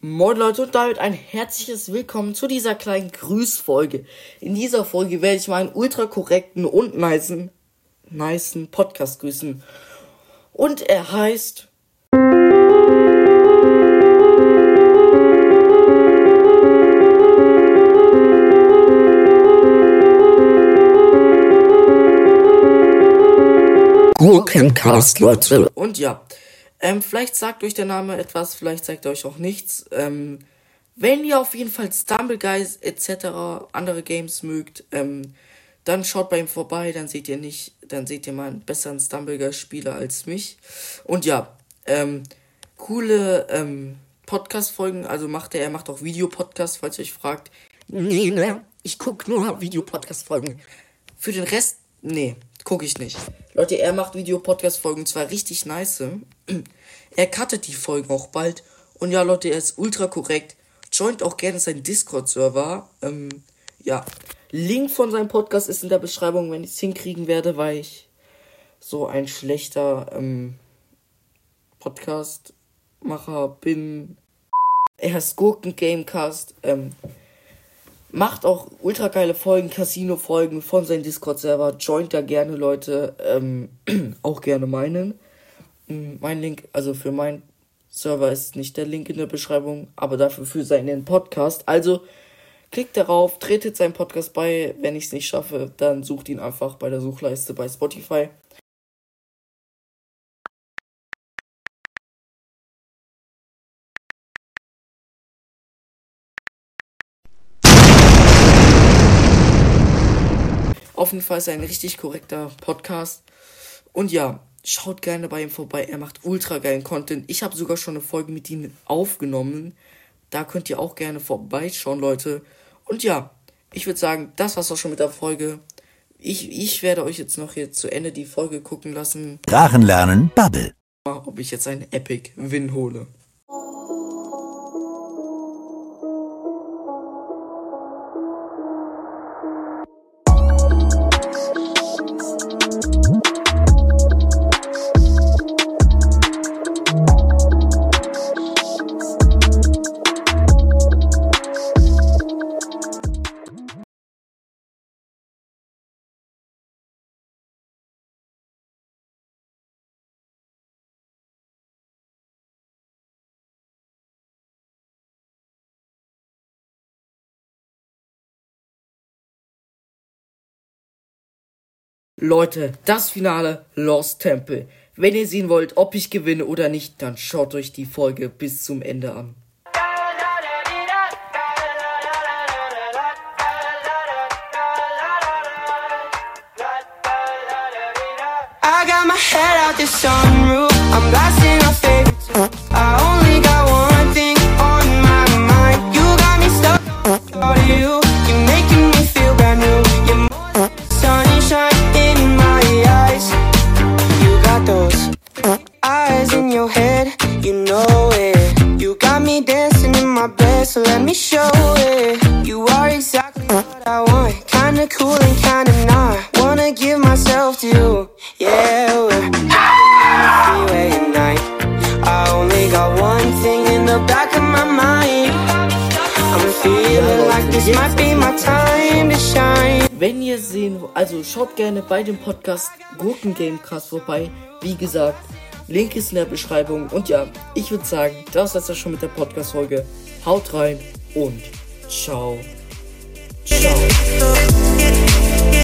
Moin Leute und damit ein herzliches Willkommen zu dieser kleinen Grüßfolge. In dieser Folge werde ich meinen ultra korrekten und nicen, nicen Podcast grüßen. Und er heißt Gurkencast, Leute. Und ja, ähm, vielleicht sagt euch der Name etwas, vielleicht sagt er euch auch nichts. Ähm, wenn ihr auf jeden Fall Stumble Guys etc. andere Games mögt, ähm, dann schaut bei ihm vorbei, dann seht ihr nicht, dann seht ihr mal einen besseren Stumble Guys Spieler als mich. Und ja, ähm, coole ähm, Podcast-Folgen, also macht er, er macht auch Videopodcasts, falls ihr euch fragt. Nee, ne, ich guck nur Videopodcast-Folgen. Für den Rest, nee, gucke ich nicht. Leute, er macht Video-Podcast-Folgen, zwar richtig nice. Er cuttet die Folgen auch bald. Und ja, Leute, er ist ultra korrekt. Joint auch gerne seinen Discord-Server. Ähm, ja. Link von seinem Podcast ist in der Beschreibung, wenn ich es hinkriegen werde, weil ich so ein schlechter ähm, Podcast-Macher bin. Er ist Gurken Gamecast. Ähm, Macht auch ultra geile Folgen, Casino-Folgen von seinem Discord-Server. Joint da gerne, Leute. Ähm, auch gerne meinen. Mm, mein Link, also für meinen Server ist nicht der Link in der Beschreibung, aber dafür für seinen Podcast. Also klickt darauf, tretet seinen Podcast bei. Wenn ich es nicht schaffe, dann sucht ihn einfach bei der Suchleiste bei Spotify. Auf jeden Fall ist er ein richtig korrekter Podcast. Und ja, schaut gerne bei ihm vorbei. Er macht ultra geilen Content. Ich habe sogar schon eine Folge mit ihm aufgenommen. Da könnt ihr auch gerne vorbeischauen, Leute. Und ja, ich würde sagen, das war's auch schon mit der Folge. Ich, ich werde euch jetzt noch hier zu Ende die Folge gucken lassen. Drachen lernen, Bubble. Ob ich jetzt einen Epic Win hole. Leute, das Finale Lost Temple. Wenn ihr sehen wollt, ob ich gewinne oder nicht, dann schaut euch die Folge bis zum Ende an. I got my head out the sunroof. I'm blasting You know it. You got me dancing in my bed, so let me show it. You are exactly what I want. Kinda cool and kinda not. Wanna give myself to you. Yeah, we're freeway at night. I only got one thing in the back of my mind. I'm feeling like this might be my time to shine. Wenn ihr sehen, also schaut gerne bei dem Podcast Gurken Gamecast vorbei. Wie gesagt, Link ist in der Beschreibung. Und ja, ich würde sagen, das war's ja schon mit der Podcast-Folge. Haut rein und ciao. Ciao.